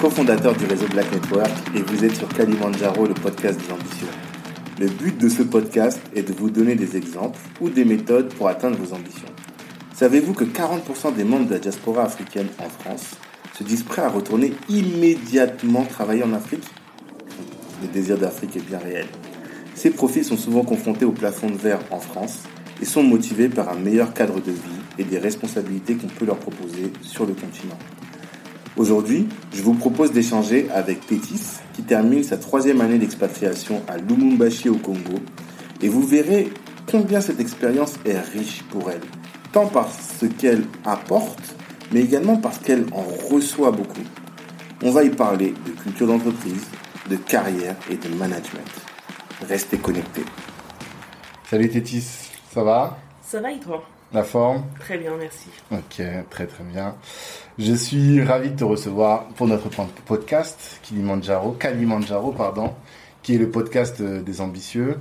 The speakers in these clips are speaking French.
cofondateur du réseau Black Network et vous êtes sur Kalimandjaro, le podcast des ambitieux. Le but de ce podcast est de vous donner des exemples ou des méthodes pour atteindre vos ambitions. Savez-vous que 40% des membres de la diaspora africaine en France se disent prêts à retourner immédiatement travailler en Afrique? Le désir d'Afrique est bien réel. Ces profils sont souvent confrontés au plafond de verre en France et sont motivés par un meilleur cadre de vie et des responsabilités qu'on peut leur proposer sur le continent. Aujourd'hui, je vous propose d'échanger avec Tétis, qui termine sa troisième année d'expatriation à Lumumbashi au Congo, et vous verrez combien cette expérience est riche pour elle, tant par ce qu'elle apporte, mais également parce qu'elle en reçoit beaucoup. On va y parler de culture d'entreprise, de carrière et de management. Restez connectés. Salut Tétis, ça va? Ça va et toi? La forme Très bien, merci. Ok, très très bien. Je suis ravi de te recevoir pour notre podcast Kilimanjaro, Kalimandjaro, pardon, qui est le podcast euh, des ambitieux.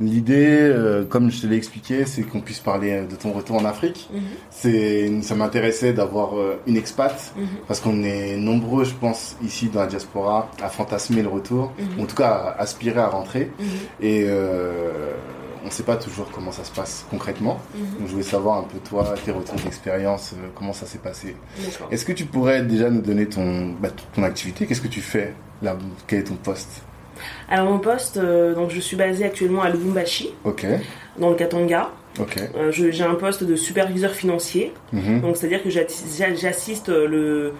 L'idée, euh, comme je te l'ai expliqué, c'est qu'on puisse parler de ton retour en Afrique. Mhm. C'est, ça m'intéressait d'avoir euh, une expat Mhm. parce qu'on est nombreux, je pense, ici dans la diaspora, à fantasmer le retour, Mhm. ou en tout cas à aspirer à rentrer. Et euh, on ne sait pas toujours comment ça se passe concrètement. Mhm. Donc je voulais savoir un peu toi, tes retours d'expérience, euh, comment ça s'est passé. Est-ce que tu pourrais déjà nous donner ton, bah, ton activité? Qu'est-ce que tu fais là? Quel est ton poste? Alors mon poste, euh, donc je suis basée actuellement à Lubumbashi, dans le Katanga. Euh, je- J'ai un poste de superviseur financier, Mhm. donc c'est-à-dire que j'assiste le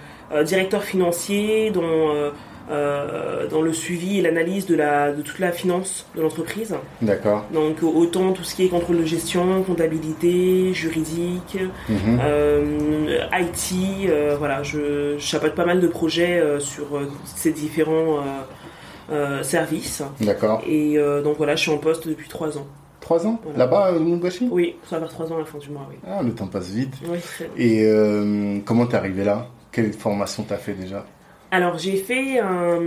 directeur financier dans, euh, dans le suivi et l'analyse de, la, de toute la finance de l'entreprise. D'accord. Donc autant tout ce qui est contrôle de gestion, comptabilité, juridique, Mhm. euh, IT, euh, voilà, je, je chapeaute pas mal de projets sur ces différents services. D'accord. Et donc voilà, je suis en poste depuis trois ans. Trois ans Voilà. Là-bas, au Lubumbashi Oui, ça va faire trois ans à la fin du mois, oui. Ah, le temps passe vite. Oui, très bien. Et comment t'es arrivé là? Quelle formation t'as fait déjà? Alors j'ai fait un...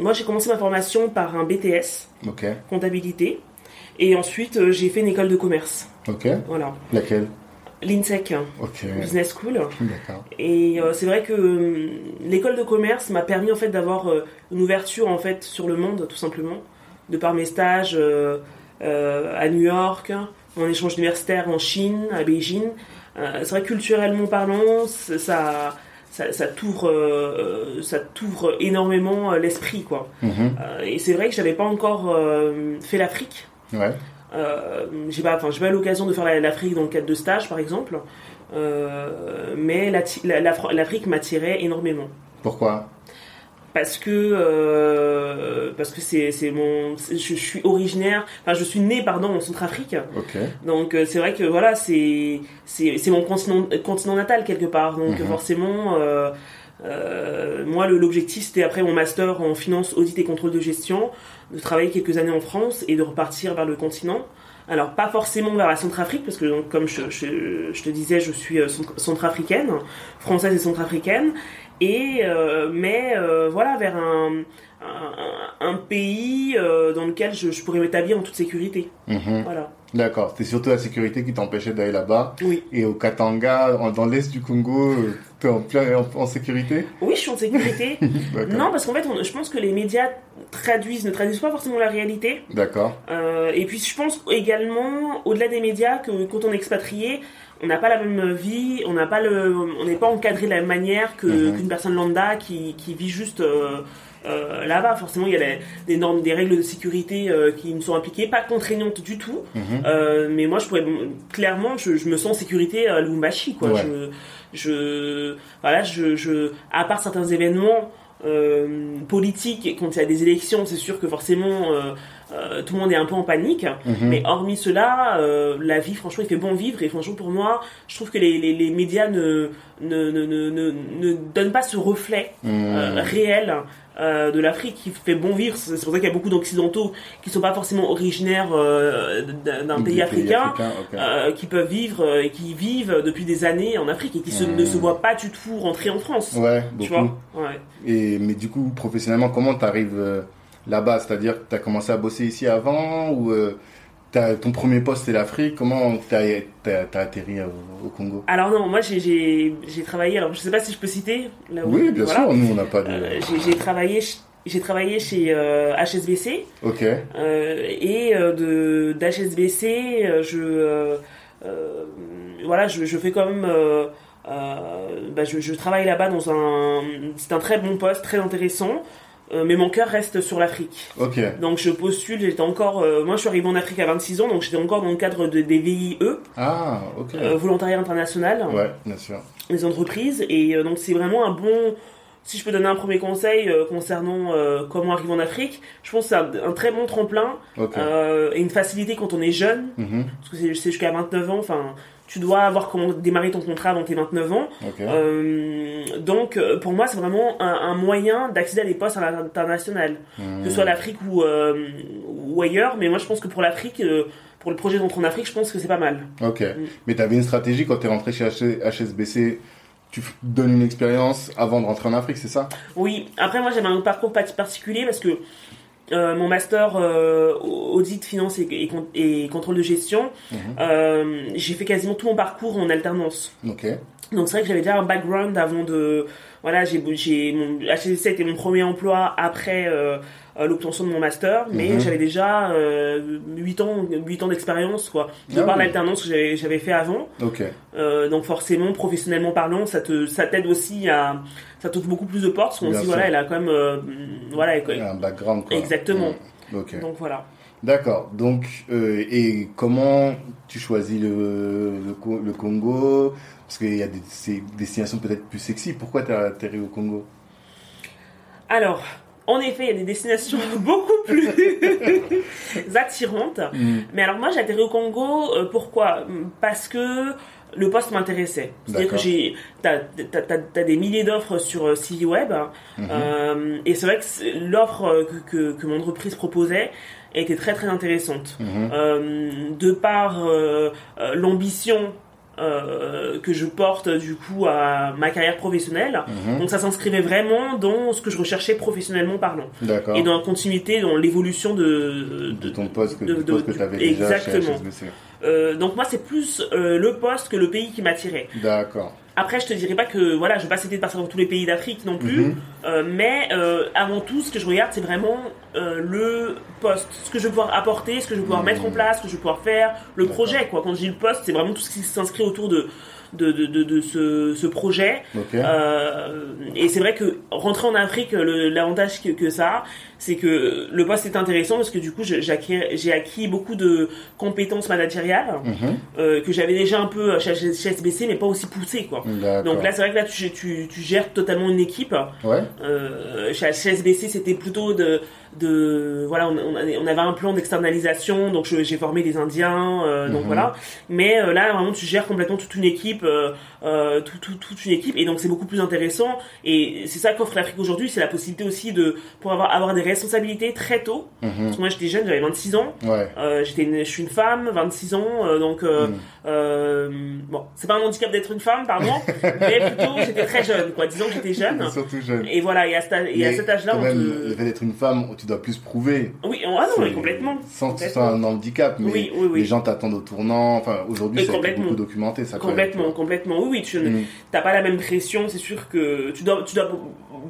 Moi j'ai commencé ma formation par un BTS, comptabilité. Et ensuite euh, j'ai fait une école de commerce. ok. Voilà. Laquelle? L'INSEC, Ok, Business School. d'accord. Et euh, c'est vrai que euh, l'école de commerce m'a permis en fait d'avoir euh, une ouverture en fait sur le monde tout simplement, de par mes stages à New York, en échange universitaire en Chine, à Beijing. C'est vrai culturellement parlant, ça ça, ça t'ouvre euh, ça t'ouvre énormément euh, l'esprit quoi. Mhm. Euh, et c'est vrai que j'avais pas encore fait l'Afrique. Ouais, j'ai pas, enfin, j'ai pas l'occasion de faire la- l'Afrique dans le cadre de stage, par exemple. Mais la- la- la- l'Afrique m'attirait énormément pourquoi? Parce que euh, parce que c'est c'est mon, je, je suis originaire, enfin je suis né pardon en Centrafrique. Donc euh, c'est vrai que voilà c'est c'est c'est mon continent continent natal quelque part. Donc Mhm. forcément. Euh, euh, moi, l'objectif, c'était après mon master en finance, audit et contrôle de gestion, de travailler quelques années en France et de repartir vers le continent. Alors, pas forcément vers la Centrafrique, parce que donc, comme je, je- je te disais, je suis euh, centra- centrafricaine, française et centrafricaine, et euh, mais euh, voilà, vers un, un, un pays euh, dans lequel je, je pourrais m'établir en toute sécurité. Mhm. Voilà. d'accord. C'était surtout la sécurité qui t'empêchait d'aller là-bas. Oui. Et au Katanga, en- dans l'est du Congo, t'es en, en, en sécurité? Oui, je suis en sécurité. Non, parce qu'en fait, on- je pense que les médias traduisent, ne traduisent pas forcément la réalité. D'accord. Euh, et puis je pense également, au-delà des médias, que quand on est expatrié, on n'a pas la même vie, on n'a pas le, on n'est pas encadré de la même manière que Mhm. qu'une personne lambda qui, qui vit juste euh, euh, là-bas. Forcément, il y a des, des normes, des règles de sécurité euh, qui me sont appliquées, pas contraignantes du tout. Euh, mais moi, je pourrais clairement, je, je me sens en sécurité à Lubumbashi, quoi. Ouais. Je, je, voilà, je, je, à part certains événements euh, politiques, quand il y a des élections, c'est sûr que forcément, euh, tout le monde est un peu en panique. Mhm. Mais hormis cela, euh, la vie, franchement, il fait bon vivre. Et franchement, pour moi, je trouve que les, les, les médias ne, ne, ne, ne, ne, ne donnent pas ce reflet euh, Mhm. réel euh, de l'Afrique qui fait bon vivre. C'est pour ça qu'il y a beaucoup d'Occidentaux qui sont pas forcément originaires d'un pays africain. qui peuvent vivre et qui vivent depuis des années en Afrique et qui se, Mhm. ne se voient pas du tout rentrer en France. Ouais, tu beaucoup. vois ouais. Et, mais du coup, professionnellement, comment tu arrives là-bas C'est-à-dire que tu as commencé à bosser ici avant ou euh, ton premier poste c'est l'Afrique. Comment t'as as, atterri au, Congo? Alors non, moi j'ai travaillé. Alors je sais pas si je peux citer. Là où, oui, bien sûr. Nous on n'a pas de. j'ai travaillé j'ai travaillé chez HSBC. Ok. et de d'HSBC, je voilà, je, je, fais quand même euh, bah, je, je, travaille là-bas dans un. C'est un très bon poste, très intéressant. Euh, mais mon cœur reste sur l'Afrique. Donc je postule, j'étais encore. Euh, moi je suis arrivé en Afrique à 26 ans, donc j'étais encore dans le cadre de, des VIE. Ah, ok. volontariat international. Ouais, bien sûr. Les entreprises. Et donc c'est vraiment un bon. Si je peux donner un premier conseil concernant comment arriver en Afrique, je pense que c'est un, très bon tremplin et une facilité quand on est jeune, mm-hmm. parce que c'est jusqu'à 29 ans. Enfin, tu dois avoir comment démarrer ton contrat avant tes 29 ans. Euh, donc, euh, pour moi, c'est vraiment un, moyen d'accéder à des postes internationaux, que ce soit l'Afrique ou, euh, ou ailleurs. Mais moi, je pense que pour l'Afrique, pour le projet d'entrer en Afrique, je pense que c'est pas mal. Ok. Mm. Mais tu avais une stratégie quand tu es rentré chez HSBC tu donnes une expérience avant de rentrer en Afrique, c'est ça? Oui. Après, moi, j'avais un parcours particulier parce que euh, mon master euh, audit, finance et, contrôle de gestion, mhm. euh, j'ai fait quasiment tout mon parcours en alternance. Donc c'est vrai que j'avais déjà un background avant de voilà j'ai j'ai mon HSC était mon premier emploi après euh, l'obtention de mon master, mais mhm. j'avais déjà euh, 8 ans, 8 ans d'expérience, quoi. De ah par l'alternance que j'avais fait avant. Euh, donc forcément, professionnellement parlant, ça te, ça t'aide aussi à, ça t'ouvre beaucoup plus de portes, parce qu'on se dit, voilà, elle a quand même, euh, voilà, elle, a un background, quoi. Exactement. Donc voilà. D'accord. Donc, euh, et comment tu choisis le, le, le Congo? Parce qu'il y a des, des destinations peut-être plus sexy. Pourquoi tu as atterri au Congo? Alors, en effet, il y a des destinations beaucoup plus attirantes. Mm. Mais alors moi, j'ai atterri au Congo. Euh, pourquoi? Parce que le poste m'intéressait. C'est-à-dire que j'ai, t'as, as, des milliers d'offres sur euh, CV Web, mm-hmm. euh, et c'est vrai que l'offre que, que, mon entreprise proposait était très très intéressante. Mm-hmm. de par l'ambition euh, que je porte du coup à ma carrière professionnelle. Mhm. Donc ça s'inscrivait vraiment dans ce que je recherchais professionnellement parlant. Et dans la continuité, dans l'évolution de, de, ton poste que, que tu avais déjà Exactement. Chez euh, donc moi c'est plus euh, le poste que le pays qui m'attirait. D'accord. Après, je te dirais pas que voilà, je vais pas essayer de partir dans tous les pays d'Afrique non plus, mhm. euh, mais euh, avant tout, ce que je regarde, c'est vraiment euh, le poste, ce que je vais pouvoir apporter, ce que je vais pouvoir mettre en mhm. place, ce que je vais pouvoir faire, le projet quoi. Quand je dis le poste, c'est vraiment tout ce qui s'inscrit autour de de, de, de, ce, ce, projet. Euh, et c'est vrai que rentrer en Afrique, l'avantage que, que, ça c'est que le poste est intéressant parce que du coup, j'ai acquis, acquis, beaucoup de compétences managériales mhm. euh, que j'avais déjà un peu chez, chez, SBC, mais pas aussi poussées. Quoi. Donc là, c'est vrai que là, tu, tu, tu, gères totalement une équipe. Ouais. Euh, chez, SBC, c'était plutôt de, de voilà, on, on avait un plan d'externalisation, donc j'ai formé des Indiens, euh, donc mhm. voilà. Mais euh, là, vraiment, tu gères complètement toute une équipe, euh, euh tout, tout, toute une équipe, et donc c'est beaucoup plus intéressant. Et c'est ça qu'offre l'Afrique aujourd'hui, c'est la possibilité aussi de pour avoir avoir des responsabilités très tôt. Mhm. Parce que moi, j'étais jeune, j'avais 26 ans. Ouais. j'étais, je suis une femme, 26 ans, donc mhm. bon, c'est pas un handicap d'être une femme, pardon, mais plutôt j'étais très jeune, quoi. Disons que j'étais jeune. Surtout jeune. Et voilà, et à, et à cet âge-là, on te... d'être une femme tu dois plus prouver. Oui, ah non, complètement. Sans que ce soit un handicap, mais les gens t'attendent au tournant. Enfin, aujourd'hui, c'est beaucoup documenté, ça. Complètement, complètement. Oui, oui, tu n'as mm. pas la même pression. C'est sûr que tu dois, tu dois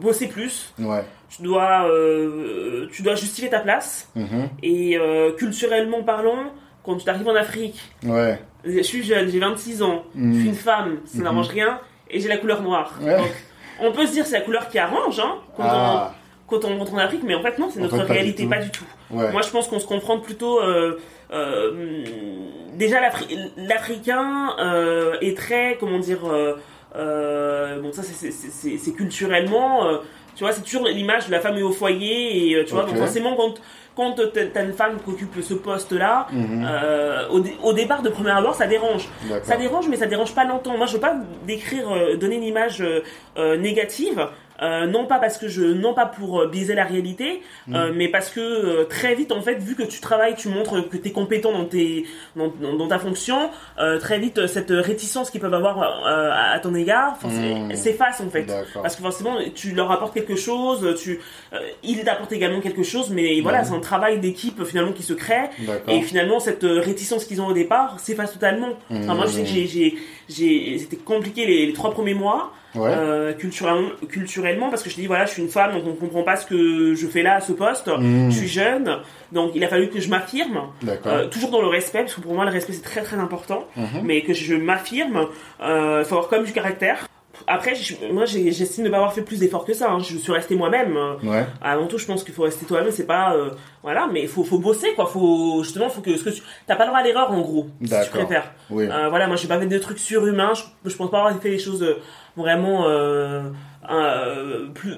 bosser plus. Ouais. Tu dois, euh, tu dois justifier ta place. Mm-hmm. Et euh, culturellement parlant, quand tu arrives en Afrique, ouais. je suis jeune, j'ai 26 ans, je suis mm. une femme, ça mm-hmm. n'arrange rien, et j'ai la couleur noire. Donc, on peut se dire c'est la couleur qui arrange, hein, quand ah quand on rentre en Afrique, mais en fait non, c'est notre réalité, pas du tout. Moi, je pense qu'on se confronte plutôt. Euh, déjà, l'Africain euh, est très, comment dire, bon ça c'est culturellement, tu vois, c'est toujours l'image de la femme est au foyer et tu vois, donc forcément quand quand t'as une femme qui occupe ce poste-là, mhm. au, départ de premier abord, ça dérange. Ça dérange, mais ça dérange pas longtemps. Moi, je veux pas décrire, donner une image négative. Euh, non pas parce que je, non pas pour euh, biaiser la réalité, Mm. euh, mais parce que très vite en fait, vu que tu travailles, tu montres que tu es compétent dans tes, dans, dans- dans ta fonction, très vite cette réticence qu'ils peuvent avoir à, à ton égard, Mm. s'efface en fait. Parce que forcément, tu leur apportes quelque chose, tu, ils t'apportent également quelque chose, mais voilà, Mhm. c'est un travail d'équipe finalement qui se crée. Et finalement, cette réticence qu'ils ont au départ s'efface totalement. Enfin, moi, je sais que j'ai, c'était compliqué les, les trois premiers mois, Ouais. euh, culturellement, culturellement, parce que je dis, voilà, je suis une femme, donc on comprend pas ce que je fais là à ce poste. Mmh. Je suis jeune, donc il a fallu que je m'affirme, euh, toujours dans le respect, parce que pour moi, le respect c'est très très important, Mhm. mais que je m'affirme, euh, faut avoir quand même du caractère. Après, je- moi, j'estime ne pas avoir fait plus d'efforts que ça. hein. Je suis restée moi-même. euh, Ouais. avant tout, je pense qu'il faut rester toi-même. C'est pas, euh, voilà, mais il faut, faut bosser, quoi. Faut justement, faut que ce que tu, t'as pas le droit à l'erreur, en gros, si tu préfères. Oui. Euh, voilà, moi, j'ai pas fait de trucs surhumains. Je, je pense pas avoir fait des choses euh, vraiment euh, euh, plus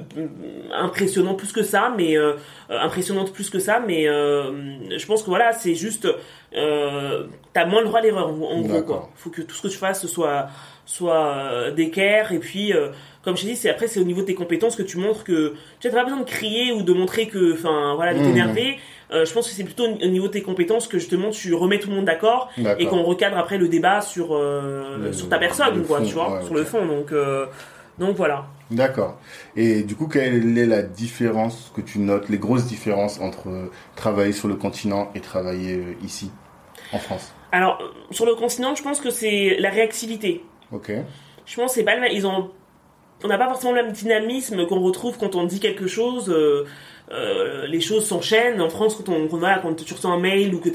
impressionnantes plus que ça, mais euh, euh, impressionnantes plus que ça. Mais euh, je pense que voilà, c'est juste, euh, t'as moins le droit à l'erreur, en, en gros, quoi. Faut que tout ce que tu fasses soit soit euh, d'équerre et puis euh, comme je t'ai dit c'est après c'est au niveau de tes compétences que tu montres que tu n'as pas besoin de crier ou de montrer que enfin voilà de Mhm. t'énerver. Euh, je pense que c'est plutôt au niveau de tes compétences que justement tu remets tout le monde d'accord et qu'on recadre après le débat sur Le- sur ta personne quoi fond, tu vois ouais, sur le fond. Donc donc voilà. D'accord. Et du coup, quelle est la différence que tu notes, les grosses différences entre travailler sur le continent et travailler ici, en France? Alors sur le continent je pense que c'est la réactivité Ok. je pense que c'est pas le même ils ont on n'a pas forcément le même dynamisme qu'on retrouve quand on dit quelque chose euh, euh, les choses s'enchaînent en France quand on quand, voilà, quand tu reçois un mail ou que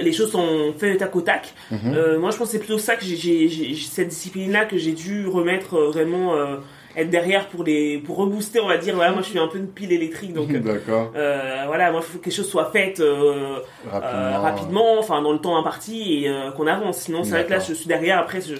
les choses sont faites tac au tac Mhm. Euh, moi je pense que c'est plutôt ça que j'ai- cette discipline là que j'ai dû remettre vraiment être derrière pour les pour rebooster on va dire moi je suis un peu une pile électrique donc euh, voilà moi il faut que quelque chose soit fait euh, Rapidement. euh, rapidement, enfin dans le temps imparti et qu'on avance. Sinon, c'est vrai que là, je suis derrière. Après, je,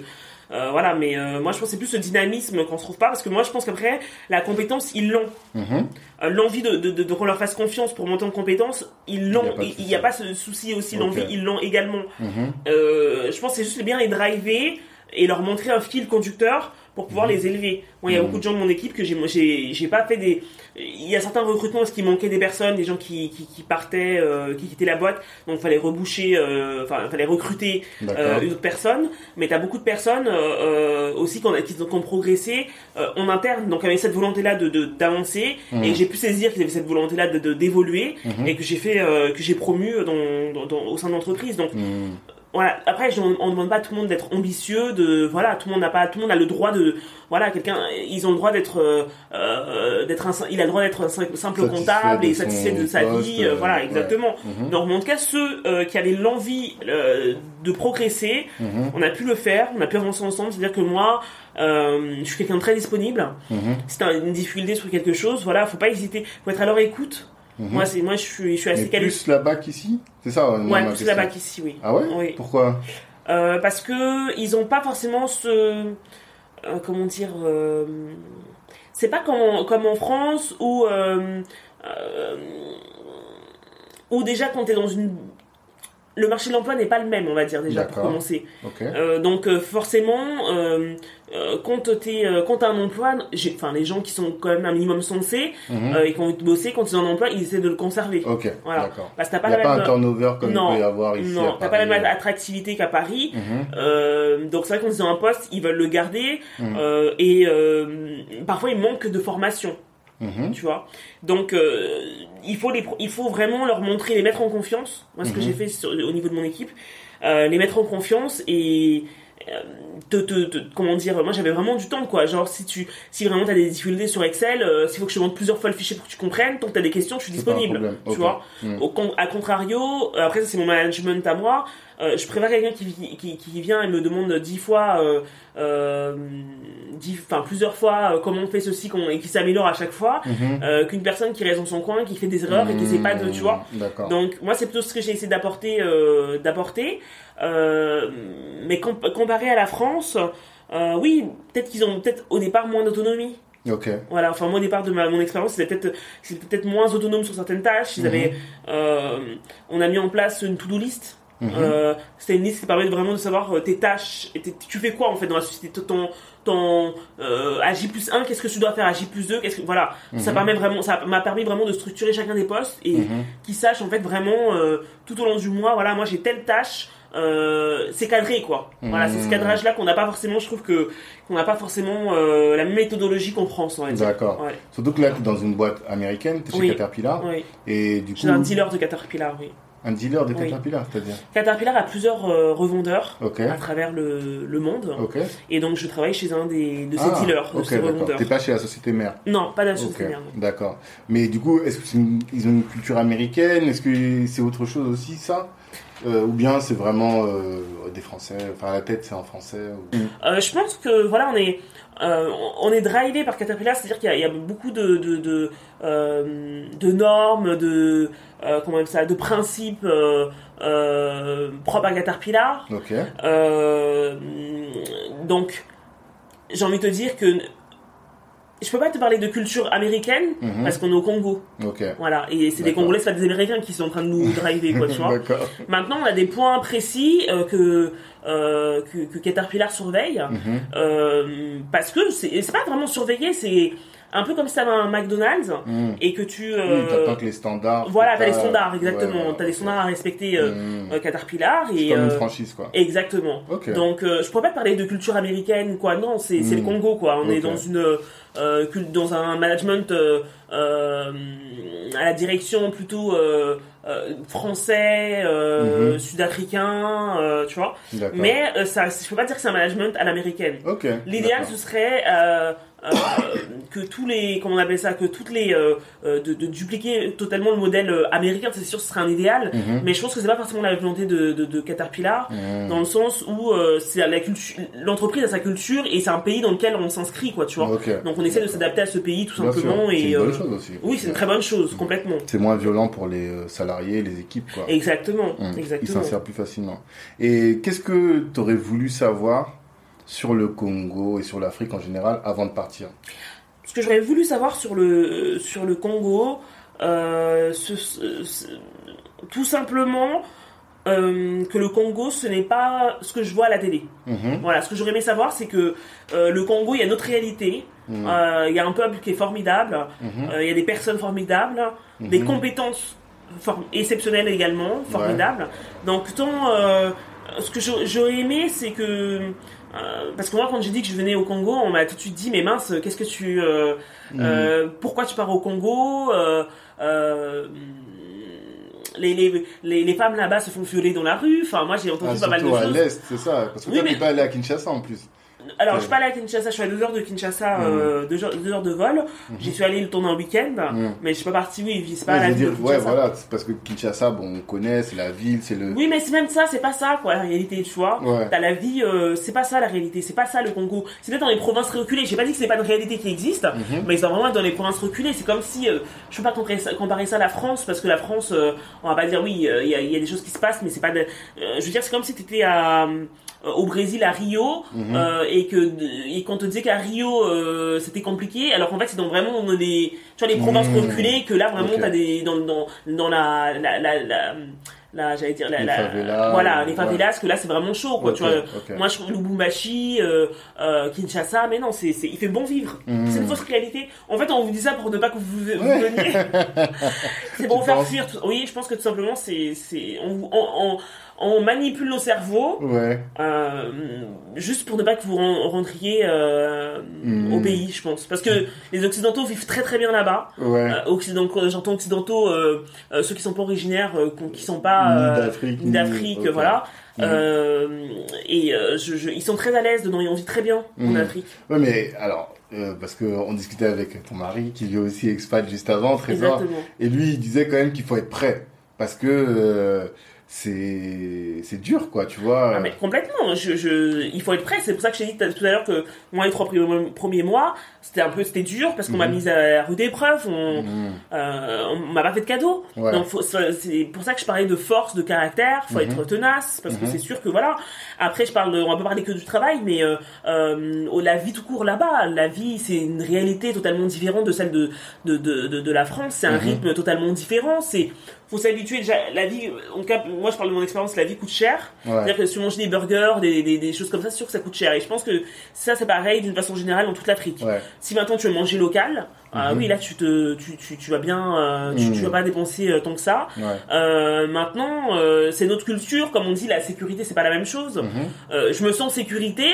euh, voilà, mais euh, moi, je pense que c'est plus ce dynamisme qu'on se trouve pas parce que moi, je pense qu'après, la compétence, ils l'ont. Mhm. Euh, l'envie de, de, de, de qu'on leur fasse confiance pour monter en compétence, ils l'ont. Il n'y a pas ce souci aussi. L'envie, ils l'ont également. Mhm. Euh, je pense que c'est juste bien les driver et leur montrer un fil conducteur pour pouvoir Mhm. les élever. Moi, il y a beaucoup de gens de mon équipe que j'ai, moi, j'ai, j'ai pas fait des. Il y a certains recrutements parce qu'il manquait des personnes, des gens qui, qui, qui partaient, euh, qui quittaient la boîte, donc fallait reboucher, euh, enfin, fallait recruter euh, une autre personne. Mais t'as beaucoup de personnes euh, aussi qui ont, qui ont progressé euh, en interne, donc avec cette volonté-là de, de d'avancer, Mhm. et j'ai pu saisir qu'ils avaient cette volonté-là de, de d'évoluer, Mhm. et que j'ai fait, euh, que j'ai promu dans, dans, dans- au sein de l'entreprise. Donc Mhm. Voilà après je, on, on demande pas à tout le monde d'être ambitieux de voilà tout le monde n'a pas tout le monde a le droit de voilà quelqu'un ils ont le droit d'être euh, euh, d'être un il a le droit d'être un simple Satisfait comptable et satisfait de sa poste, vie euh, euh, voilà ouais. exactement Mhm. donc en tout cas ceux qui avaient l'envie de progresser Mhm. on a pu le faire on a pu avancer ensemble c'est à dire que moi je suis quelqu'un de très disponible Mhm. si t'as une difficulté sur quelque chose voilà faut pas hésiter faut être à leur écoute Mhm. moi c'est moi je suis je suis Mais assez calé plus là-bas qu'ici? C'est ça ouais, plus là-bas qu'ici oui. Ah ouais? Oui. Pourquoi? Euh, parce que ils ont pas forcément ce euh, comment dire euh, c'est pas comme en, comme en France où où déjà quand t'es dans une le marché de l'emploi n'est pas le même on va dire déjà pour commencer. Euh, donc euh, forcément euh, euh, quand t'es euh, quand t'as un emploi enfin les gens qui sont quand même un minimum sensés Mhm. euh, et qui ont envie de bosser quand ils ont un emploi ils essaient de le conserver Ok. voilà. D'accord. parce que Il pas a la pas même un turnover comme Non. il peut y avoir ici. non t'as pas la même attractivité qu'à Paris Mhm. donc c'est vrai qu'on disait un poste, ils veulent le garder Mhm. et parfois il manque de formation, Mhm. tu vois. Donc euh, il faut les, il faut vraiment leur montrer, les mettre en confiance. Moi ce que Mhm. j'ai fait sur- au niveau de mon équipe, euh, les mettre en confiance et euh, te, te, te- comment dire moi j'avais vraiment du temps quoi genre si tu si vraiment t'as des difficultés sur Excel euh, s'il faut que je te montre plusieurs fois le fichier pour que tu comprennes tant que t'as des questions je suis disponible tu vois Mhm. au à contrario, après ça c'est mon management à moi, euh, je préfère quelqu'un qui, qui, qui vient et me demande dix fois, euh, euh, enfin plusieurs fois comment on fait ceci comment- et qui s'améliore à chaque fois, Mhm. qu'une personne qui reste dans son coin, qui fait des erreurs et qui sait pas de, tu vois. Mhm. Donc moi c'est plutôt ce que j'ai essayé d'apporter, d'apporter. Mais comp- comparé à la France, oui peut-être qu'ils ont peut-être au départ moins d'autonomie. Voilà, enfin moi au départ de ma, mon expérience, c'était peut-être c'était peut-être moins autonome sur certaines tâches. Ils Mhm. avaient, euh, on a mis en place une to-do list. Mhm. Euh, c'est une liste qui permet vraiment de savoir euh, tes tâches, et tu fais quoi en fait dans la société, ton, ton euh, à J plus 1, qu'est-ce que tu dois faire? À J plus 2, qu'est-ce que, voilà, ça mhm. permet vraiment, ça m'a permis vraiment de structurer chacun des postes et mhm. qu'ils sachent en fait vraiment tout au long du mois, voilà, moi j'ai telle tâche, c'est cadré quoi. Voilà, c'est ce cadrage là qu'on n'a pas forcément, je trouve que qu'on n'a pas forcément la même méthodologie qu'en France. D'accord. Surtout que là, tu es dans une boîte américaine, tu es chez Caterpillar. Oui. Et du coup. Un dealer de Caterpillar, oui. Un dealer de Caterpillar, c'est-à-dire Caterpillar a plusieurs euh, revendeurs à travers le, le monde. Et donc je travaille chez un des, de ces ah, dealers, de ces revendeurs. T'es pas chez la société mère Non, pas la société mère. D'accord. Mais du coup, est-ce qu'ils ont une culture américaine? Est-ce que c'est autre chose aussi, ça? Ou bien c'est vraiment euh, des Français, enfin la tête c'est en français Je pense que voilà, on est, on est drivé par Caterpillar, c'est-à-dire qu'il y, a beaucoup de, de, de, de normes, de, euh, comment ça, de principes euh, euh, propres à Caterpillar. donc, j'ai envie de te dire que je peux pas te parler de culture américaine mhm. parce qu'on est au Congo. Voilà, et c'est des Congolais, c'est pas des Américains qui sont en train de nous driver, quoi, tu vois. Maintenant, on a des points précis que, que, Caterpillar surveille mhm. parce que c'est pas vraiment surveillé, c'est un peu comme si t'avais un McDonald's hmm. et que tu euh, t'attends que les standards voilà t'as les standards exactement. t'as les standards à respecter euh, euh, Caterpillar et comme une franchise quoi. exactement. Donc je pourrais pas te parler de culture américaine quoi. Non c'est le hmm. Congo quoi. On est dans une dans un management à la direction plutôt français, mhm. sud-africain, tu vois. Mais ça, je peux pas dire que c'est un management à l'américaine. L'idéal, ce serait euh, que tous les comment on appelle ça que toutes les euh, euh, de, dupliquer totalement le modèle américain c'est sûr ce serait un idéal. Mhm. mais je pense que c'est pas forcément la volonté de, de, Caterpillar mhm. dans le sens où c'est la culture l'entreprise a sa culture et c'est un pays dans lequel on s'inscrit quoi tu vois. Donc on essaie de s'adapter à ce pays tout simplement et c'est une bonne chose aussi. oui c'est une très bonne chose complètement. C'est moins violent pour les salariés les équipes quoi. Exactement exactement ils s'insèrent plus facilement. Et qu'est-ce que tu aurais voulu savoir sur le Congo et sur l'Afrique en général avant de partir Ce que j'aurais voulu savoir sur le, sur le Congo, euh, tout simplement euh, que le Congo, ce n'est pas ce que je vois à la télé. Mhm. Voilà, ce que j'aurais aimé savoir, c'est que euh, le Congo, il y a notre réalité. Mhm. Il y a un peuple qui est formidable. Mhm. il y a des personnes formidables, des compétences exceptionnelles également, formidables. Donc, tant, ce que j'aurais aimé, c'est que euh, parce que moi, quand j'ai dit que je venais au Congo, on m'a tout de suite dit, mais mince, qu'est-ce que tu, euh, mhm. euh, pourquoi tu pars au Congo les, les, les, femmes là-bas se font violer dans la rue. Enfin, moi, j'ai entendu ah, pas mal de choses. à l'est, c'est ça. Parce que oui, tu mais... pas allé à Kinshasa en plus. Alors, je suis pas allé à Kinshasa, je suis à deux heures de Kinshasa, mm. euh, deux, heures, de vol. Mm-hmm. J'y suis allé le tourner en week-end, mais je suis pas parti, oui, c'est pas la ville. Ouais, voilà, parce que Kinshasa, bon, on connaît, c'est la ville, c'est le. Oui, mais c'est même ça, c'est pas ça, quoi, la réalité, tu vois. T'as la vie, euh, c'est pas ça la réalité, c'est pas ça le Congo. C'est peut-être dans les provinces reculées. J'ai pas dit que c'est pas une réalité qui existe, mm-hmm. mais c'est vraiment dans les provinces reculées. C'est comme si, euh, je peux pas comparer ça, comparer ça, à la France, parce que la France, on va pas dire, oui, il y a, y, a des choses qui se passent, mais c'est pas de. je veux dire, c'est comme si t'étais à euh, au Brésil à Rio mhm. euh, et que et qu'on te disait qu'à Rio euh, c'était compliqué alors qu'en fait c'est dans vraiment des tu vois les provinces mhm. reculées que là vraiment t'as des dans dans dans la la, la, la j'allais dire la, les favelas, voilà les favelas que là c'est vraiment chaud quoi tu vois. moi je trouve Lubumbashi euh, euh, Kinshasa mais non c'est il fait bon vivre. Mhm. c'est une fausse réalité. En fait on vous dit ça pour ne pas que vous, veniez. C'est pour vous faire fuir oui je pense que tout simplement c'est c'est on, on on manipule nos cerveaux euh, juste pour ne pas que vous rentriez euh, hmm. au pays, je pense. Parce que les Occidentaux vivent très très bien là-bas. Ouais. Euh, j'entends Occidentaux, ceux qui sont pas originaires, qui sont pas d'Afrique, voilà. Hmm. et je, ils sont très à l'aise dedans, ils vit très bien en hmm. Afrique. Ouais, mais alors, parce qu'on discutait avec ton mari qui lui aussi expat juste avant, Trésor, et lui il disait quand même qu'il faut être prêt parce que c'est dur quoi tu vois ah, mais complètement je, je il faut être prêt c'est pour ça que j'ai dit tout à l'heure que moi les trois premiers mois c'était un peu c'était dur parce qu'on m'a mhm. mis à la rude épreuve on mhm. euh, on m'a pas fait de cadeau donc c'est pour ça que je parlais de force de caractère faut être mhm. tenace parce que c'est sûr que voilà après je parle de, on va pas parler que du travail mais euh, euh, la vie tout court là-bas la vie c'est une réalité totalement différente de celle de de de, de, la France c'est un rythme totalement différent c'est faut s'habituer déjà la vie en cas moi je parle de mon expérience la vie coûte cher Ouais. c'est-à-dire que si tu manges des burgers des, des, des choses comme ça c'est sûr que ça coûte cher et je pense que ça c'est pareil d'une façon générale dans toute l'Afrique Ouais. si maintenant tu veux manger local ah Mhm. oui là tu te tu, tu, tu vas bien euh, tu, tu vas pas dépenser euh, tant que ça Ouais. euh, maintenant c'est notre culture comme on dit la sécurité c'est pas la même chose Mhm. je me sens en sécurité,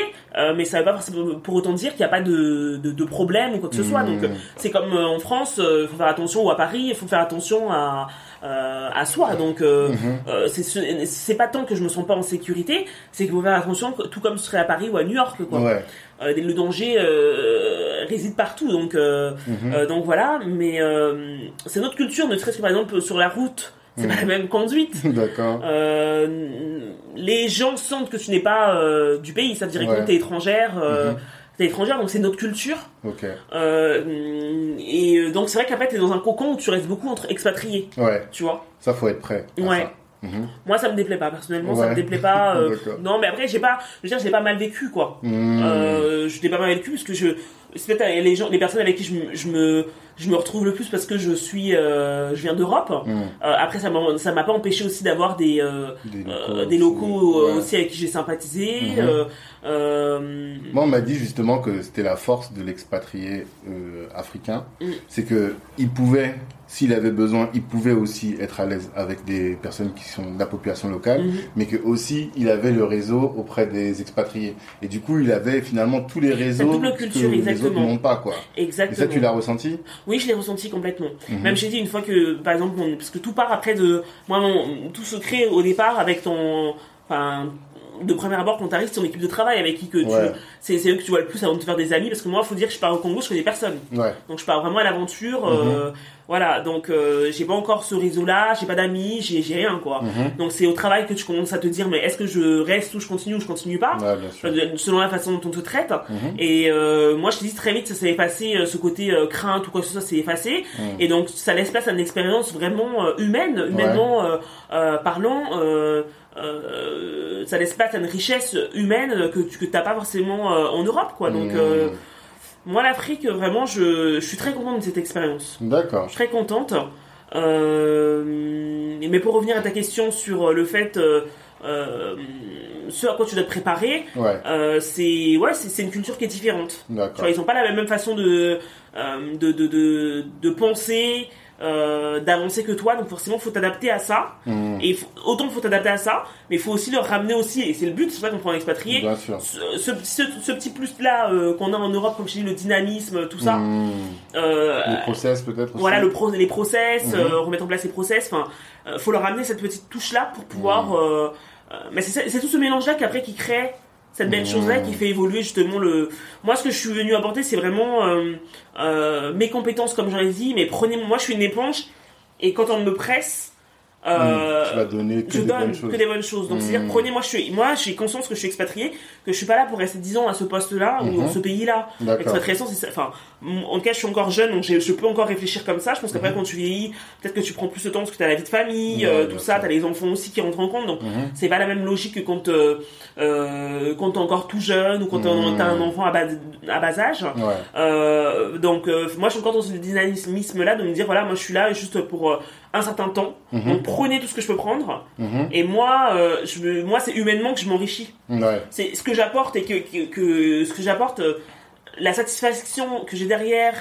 mais ça veut pas pour autant dire qu'il n'y a pas de, de, de problème ou quoi que ce soit. Mhm. Donc c'est comme en France, il faut faire attention, ou à Paris, il faut faire attention à, euh, à soi. Donc euh, Mhm. euh, c'est ce- c'est pas tant que je me sens pas en sécurité, c'est qu'il faut faire attention, tout comme ce serait à Paris ou à New York. Quoi. Ouais. Euh, le danger euh, réside partout. Donc, euh, Mhm. euh, donc voilà, mais euh, c'est notre culture, ne serait-ce que par exemple sur la route, c'est pas la même conduite. D'accord. Euh, les gens sentent que tu n'es pas euh, du pays, ça veut dire Ouais. que tu es étrangère, euh, Mhm. T'es étrangère, donc c'est notre culture. Ok. Euh, et euh, donc c'est vrai qu'après tu es dans un cocon où tu restes beaucoup entre expatriés, Ouais. tu vois? Ça, faut être prêt. Ouais. ça. Mhm. Moi ça me déplaît pas, personnellement ça me déplaît pas. euh, non mais après j'ai pas, je veux dire j'ai pas mal vécu quoi. Mhm. Euh, je l'ai pas mal vécu parce que je c'est peut-être les gens les personnes avec qui je, je me je me retrouve le plus parce que je suis euh, je viens d'Europe. Mhm. Euh, après ça m'a ça m'a pas empêché aussi d'avoir des euh, Des des locaux ouais. aussi avec qui j'ai sympathisé. Euh, Moi, on m'a dit justement que c'était la force de l'expatrié africain. Mm. C'est que il pouvait, s'il avait besoin, il pouvait aussi être à l'aise avec des personnes qui sont de la population locale, mais que aussi il avait le réseau auprès des expatriés. Et du coup, il avait finalement tous les réseaux double que culture, les autres n'ont pas, quoi. Et Exactement. ça, tu l'as ressenti? Oui, je l'ai ressenti complètement. Mhm. Même j'ai dit une fois que, par exemple, parce que tout part après de, moi, tout se crée au départ avec ton, enfin, de premier abord quand t'arrives, c'est ton équipe de travail avec qui que tu, Ouais. c'est, c'est eux que tu vois le plus avant de te faire des amis, parce que moi, faut dire que je pars au Congo, je connais personne. Ouais. Donc je pars vraiment à l'aventure, Mhm. euh, voilà. Donc euh, j'ai pas encore ce réseau-là, j'ai pas d'amis, j'ai, rien quoi. Mhm. Donc c'est au travail que tu commences à te dire, mais est-ce que je reste ou je continue ou je continue pas, Ouais, bien sûr. Euh, selon la façon dont on te traite. Mhm. Et euh, moi, je te dis très vite, ça s'est effacé, euh, ce côté euh, crainte ou quoi que ce soit, s'est effacé. Mhm. Et donc, ça laisse place à une expérience vraiment humaine, humainement euh, parlant. Euh, euh, ça laisse place à une richesse humaine que tu que t'as pas forcément euh, en Europe, quoi. Donc, moi, l'Afrique, vraiment, je, je suis très contente de cette expérience. D'accord. Je suis très contente. Euh, mais pour revenir à ta question sur le fait, euh, euh, ce à quoi tu dois te préparer, Ouais. euh, c'est ouais, c'est une culture qui est différente. D'accord. ils ont pas la même façon de euh, de, de, de, de penser, euh, d'avancer que toi, donc forcément faut t'adapter à ça. Mhm. Et faut- autant faut t'adapter à ça, mais il faut aussi leur ramener aussi, et c'est le but, c'est ça qu'on prend un expatrié. Bien sûr. Ce, ce, ce- ce petit plus là qu'on a en Europe, comme je dis, le dynamisme, tout ça. Mhm. euh, Les process peut-être voilà le pro, les process, Mhm. euh, remettre en place les process. Enfin, euh, faut leur ramener cette petite touche là pour pouvoir. Euh, euh, mais c'est tout ce mélange là qu'après qui crée cette belle Mhm. chose là qui fait évoluer justement le. Moi, ce que je suis venu apporter, c'est vraiment euh, euh, mes compétences, comme j'en ai dit. Mais prenez, moi, je suis une éponge et quand on me presse. Euh, Mhm. Tu vas donner que je des donne bonnes que des bonnes choses. Donc, Mhm. c'est-à-dire, prenez, moi, je suis, moi, j'ai conscience que je suis expatrié, que je suis pas là pour rester 10 ans à ce poste-là ou Mhm. dans ce pays-là. L'expatriation, c'est. Enfin, en tout cas, je suis encore jeune, donc je peux encore réfléchir comme ça. Je pense qu'après, Mhm. quand tu vieillis, peut-être que tu prends plus de temps parce que tu as la vie de famille, euh, tout ça, sûr. tu as les enfants aussi qui rentrent en compte. Donc, Mhm. c'est pas la même logique que quand, euh, euh, quand t'es encore tout jeune ou quand t'as Mhm. t'as un enfant à bas, à bas âge. Ouais. Euh, donc, euh, moi, je suis encore dans ce dynamisme-là de me dire, voilà, moi, je suis là juste pour euh, un certain temps. Mhm. Donc, prenez tout ce que je peux prendre. Mhm. Et moi, euh, je, moi, c'est humainement que je m'enrichis Ouais. c'est ce que j'apporte et que, que, que- ce que j'apporte euh, la satisfaction que j'ai derrière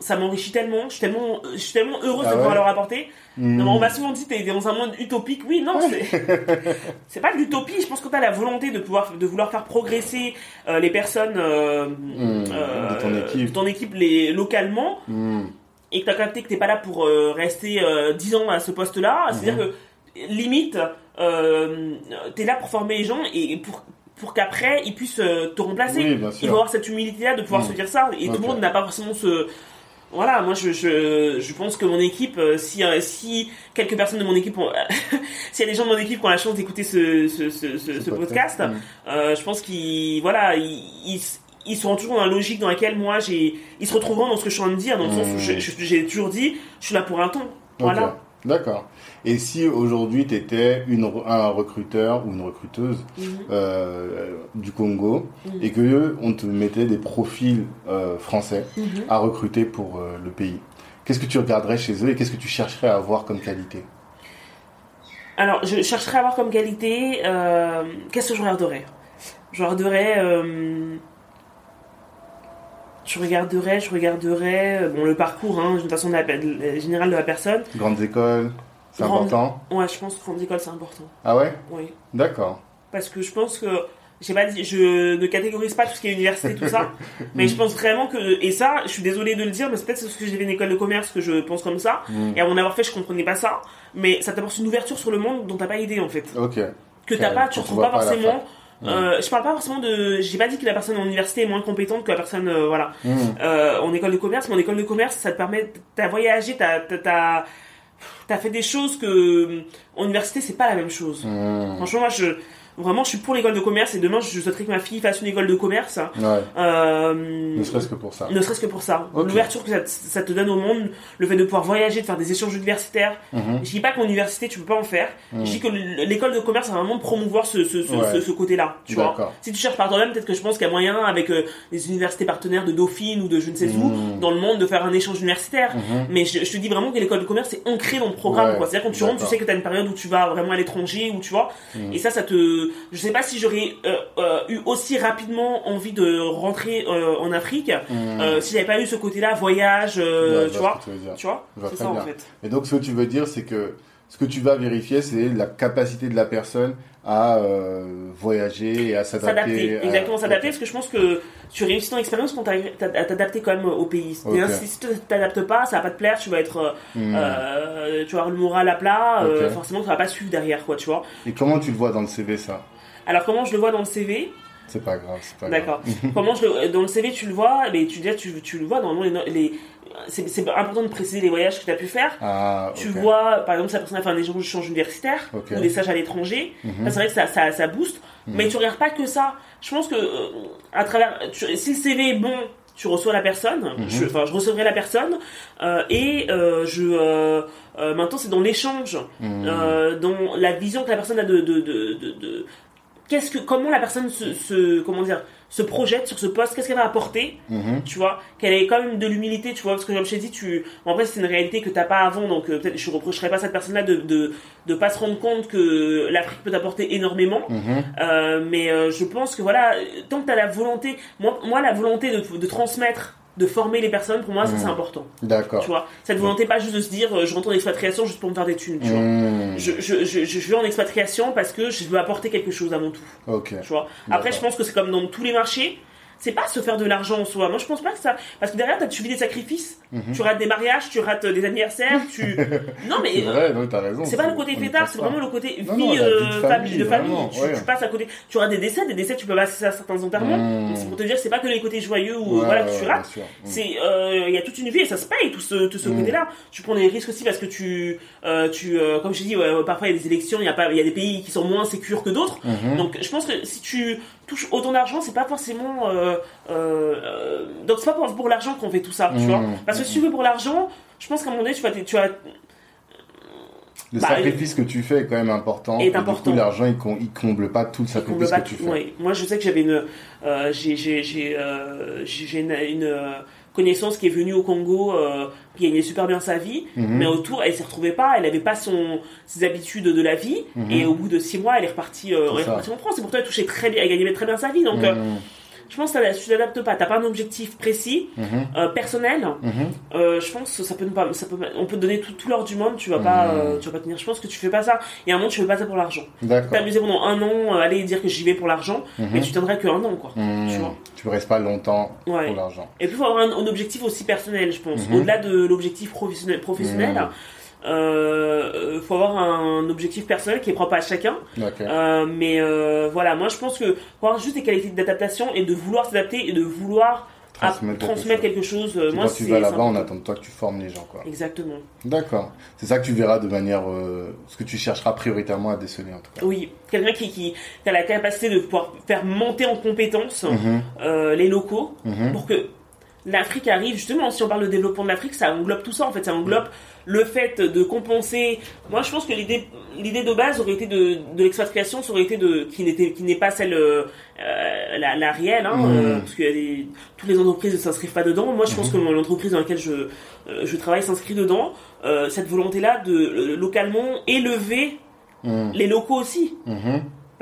ça m'enrichit tellement je suis tellement je suis tellement heureuse Ah de pouvoir leur apporter. Non, on m'a souvent dit t'es dans un monde utopique oui non c'est pas de l'utopie je pense que t'as la volonté de pouvoir de vouloir faire progresser euh, les personnes euh, euh, De ton équipe. de ton équipe les, localement Mhm. Et que t'as capté que t'es pas là pour euh, rester euh, 10 ans à ce poste-là, c'est-à-dire que limite euh, t'es là pour former les gens et pour pour qu'après ils puissent euh, te remplacer. Oui, Il faut avoir cette humilité-là de pouvoir Mm. se dire ça et tout le monde n'a pas forcément ce voilà, moi je, je, je pense que mon équipe, euh, si, si quelques personnes de mon équipe ont, s'il y a des gens de mon équipe qui ont la chance d'écouter ce, ce, ce, podcast, Mhm. je pense qu'ils voilà, ils, ils, ils seront toujours dans la logique dans laquelle moi j'ai, ils se retrouveront dans ce que je suis en train de dire, dans le sens où je- je- j'ai toujours dit, je suis là pour un temps. Voilà. D'accord. Et si aujourd'hui tu étais une, un recruteur ou une recruteuse Mhm. euh, du Congo Mhm. et que on te mettait des profils euh, français Mhm. à recruter pour euh, le pays, qu'est-ce que tu regarderais chez eux et qu'est-ce que tu chercherais à avoir comme qualité? Alors, je chercherais à avoir comme qualité. Qu'est-ce que je regarderais? Je regarderais. Je regarderais, je regarderais. euh, Bon, le parcours, hein, de toute façon, générale de la personne. Grandes écoles, c'est Grande- important. Ouais, je pense que grande école, c'est important. Ah ouais? Oui. D'accord. Parce que je pense que. j'ai pas dit- je ne catégorise pas tout ce qui est université, tout ça. mais je pense vraiment que. Et ça, je suis désolée de le dire, mais c'est peut-être parce que j'ai fait une école de commerce que je pense comme ça. Mm. Et à mon avoir fait, je comprenais pas ça. Mais ça t'apporte une ouverture sur le monde dont t'as pas idée, en fait. Ok. que t'as pas, tu tu retrouves pas pas forcément. Euh, je parle pas forcément de. J'ai pas dit que la personne en université est moins compétente que la personne, euh, voilà, Mm. euh, en école de commerce. Mais en école de commerce, ça te permet, t'as voyagé, t'as, t'as, t'as, fait des choses que en université c'est pas la même chose. Mm. Franchement, moi, je vraiment, je suis pour l'école de commerce et demain, je souhaiterais que ma fille fasse une école de commerce. Ouais. Euh, Ne serait-ce que pour ça. ne serait-ce que pour ça. L'ouverture que ça, te- ça te donne au monde, le fait de pouvoir voyager, de faire des échanges universitaires. Mhm. Je dis pas qu'en université tu peux pas en faire. Mhm. Je dis que l'école de commerce a vraiment promouvoir ce, ce, ce, Ouais. ce- ce côté-là. Tu vois. Si tu cherches par toi-même, peut-être que je pense qu'il y a moyen avec euh, les universités partenaires de Dauphine ou de je ne sais où Mhm. dans le monde de faire un échange universitaire. Mhm. Mais je, je te dis vraiment que l'école de commerce est ancrée dans le programme. Ouais. C'est-à-dire quand tu rentres, tu sais que tu as une période où tu vas vraiment à l'étranger, où tu vois. Mhm. Et ça, ça te. Je sais pas si j'aurais euh, euh, eu aussi rapidement envie de rentrer euh, en Afrique Mm. euh, si j'avais pas eu ce côté-là, voyage, Ouais, tu vois tu vois? C'est ça en fait. Et donc, ce que tu veux dire, c'est que ce que tu vas vérifier, c'est la capacité de la personne à euh, voyager et à s'adapter. S'adapter, à- exactement, s'adapter, parce que je pense que tu réussis ton expérience quand tu à t'adapter quand même au pays. Si tu t'adaptes pas, ça va pas te plaire, tu vas être, euh, Mm. euh, tu vas avoir le moral à plat, euh, Ok. forcément, ça va pas suivre derrière, quoi, tu vois. Et comment tu le vois dans le CV, ça? Alors, comment je le vois dans le CV C'est pas grave, c'est pas. D'accord. comment je dans le CV, tu le vois, mais tu, dis, tu, tu le vois, normalement, les, les, c'est c'est important de préciser les voyages que tu as pu faire. Ah, Tu vois, par exemple, si la personne a fait un échange universitaire Ok. ou des stages à l'étranger, Mhm. c'est vrai que ça, ça, ça booste, Mhm. mais tu regardes pas que ça. Je pense que euh, à travers, tu- si le CV est bon, tu reçois la personne, Mhm. je, enfin, je recevrai la personne, euh, et euh, je, maintenant c'est dans l'échange, Mm. euh, dans la vision que la personne a de, de, de, de, de- qu'est-ce que, comment la personne se, se, comment dire, se projette sur ce poste, qu'est-ce qu'elle va apporter, Mhm. tu vois, qu'elle ait quand même de l'humilité, tu vois, parce que comme je t'ai dit, tu, bon, après c'est une réalité que t'as pas avant, donc euh, peut-être je reprocherais pas à cette personne-là de, de, de pas se rendre compte que l'Afrique peut t'apporter énormément, Mhm. euh, mais euh, je pense que voilà, tant que t'as la volonté, moi, moi la volonté de, de transmettre, de former les personnes, pour moi ça c'est important, D'accord. tu vois, cette volonté pas juste de se dire euh, je rentre en expatriation juste pour me faire des thunes, tu vois. Mm. Je, je, je, je vais en expatriation parce que je veux apporter quelque chose à mon tout. Ok. Tu vois. Après, je pense que c'est comme dans tous les marchés. C'est pas se faire de l'argent en soi. Moi, je pense pas que ça. Parce que derrière, t'as subi des sacrifices. Mhm. Tu rates des mariages, tu rates des anniversaires, tu. Non, mais. C'est vrai, non, t'as raison. C'est pas le côté fêtard, c'est vraiment le côté vie, Non, euh, famille, de famille. vraiment, Tu, ouais. tu passes à côté. Tu auras des décès, des décès, tu peux passer à certains enterrements. Donc, C'est pour te dire, c'est pas que les côtés joyeux ou Ouais, voilà que tu rates. Mm. C'est, euh, il y a toute une vie et ça se paye tout ce, tout ce Mm. côté-là. Tu prends des risques aussi parce que tu, euh, tu, euh, comme je dis, ouais, parfois il y a des élections, il y a pas, y a des pays qui sont moins sécures que d'autres. Mhm. Donc je pense que si tu touches autant d'argent, c'est pas forcément. Euh, euh, donc c'est pas pour, pour l'argent qu'on fait tout ça, tu Mmh. vois. Parce que si tu veux pour l'argent, je pense qu'à un moment donné, tu vas, tu vas. Le Bah, sacrifice que tu fais est quand même important. Est et Du important. coup, l'argent, il, com- il comble pas tout le sacrifice que tu fais. ouais. Moi, je sais que j'avais une, euh, j'ai, une, une, connaissance qui est venue au Congo, euh, qui gagnait super bien sa vie, Mhm. mais autour, elle s'y retrouvait pas, elle avait pas son, ses habitudes de la vie, Mhm. et au bout de six mois, elle est repartie, euh, elle est repartie en France. Et pourtant, elle touchait très bien, elle gagnait très bien sa vie. Donc, euh, Mhm. Je pense que tu t'adaptes pas, t'as pas un objectif précis, Mhm. euh, personnel. Mhm. Euh, je pense que ça peut, ne pas, ça peut, on peut te donner tout, tout l'or du monde, tu vas pas, Mhm. euh, tu vas pas tenir. Je pense que tu fais pas ça. Et à un moment, tu fais pas ça pour l'argent. T'amuser pendant un an, aller dire que j'y vais pour l'argent, mais tu tiendras que un an, quoi. Tu vois. Tu restes pas longtemps Ouais. pour l'argent. Et puis, il faut avoir un, un objectif aussi personnel, je pense. Au-delà de l'objectif professionnel, professionnel. Euh, faut avoir un objectif personnel qui est propre à chacun. Euh, mais euh, voilà, moi, je pense que faut avoir juste des qualités d'adaptation et de vouloir s'adapter et de vouloir Transmettre quelque chose. quelque chose. euh, moi, quand tu vas là-bas, on attend de toi que tu formes les gens, quoi. Exactement. D'accord. C'est ça que tu verras de manière, ce que tu chercheras prioritairement à déceler, en tout cas. Oui, quelqu'un qui, qui a la capacité de pouvoir faire monter en compétence Mhm. euh, les locaux Mhm. pour que l'Afrique arrive, justement, si on parle de développement de l'Afrique, ça englobe tout ça, en fait, ça englobe le fait de compenser. Moi, je pense que l'idée, l'idée de base aurait été de, de l'expatriation, ça aurait été de, qui n'était, qui n'est pas celle, euh, la, la réelle, hein, Mhm. euh, parce que les, toutes les entreprises ne s'inscrivent pas dedans. Moi, je pense que l'entreprise dans laquelle je, euh, je travaille s'inscrit dedans. Euh, cette volonté-là de localement élever Mhm. les locaux aussi.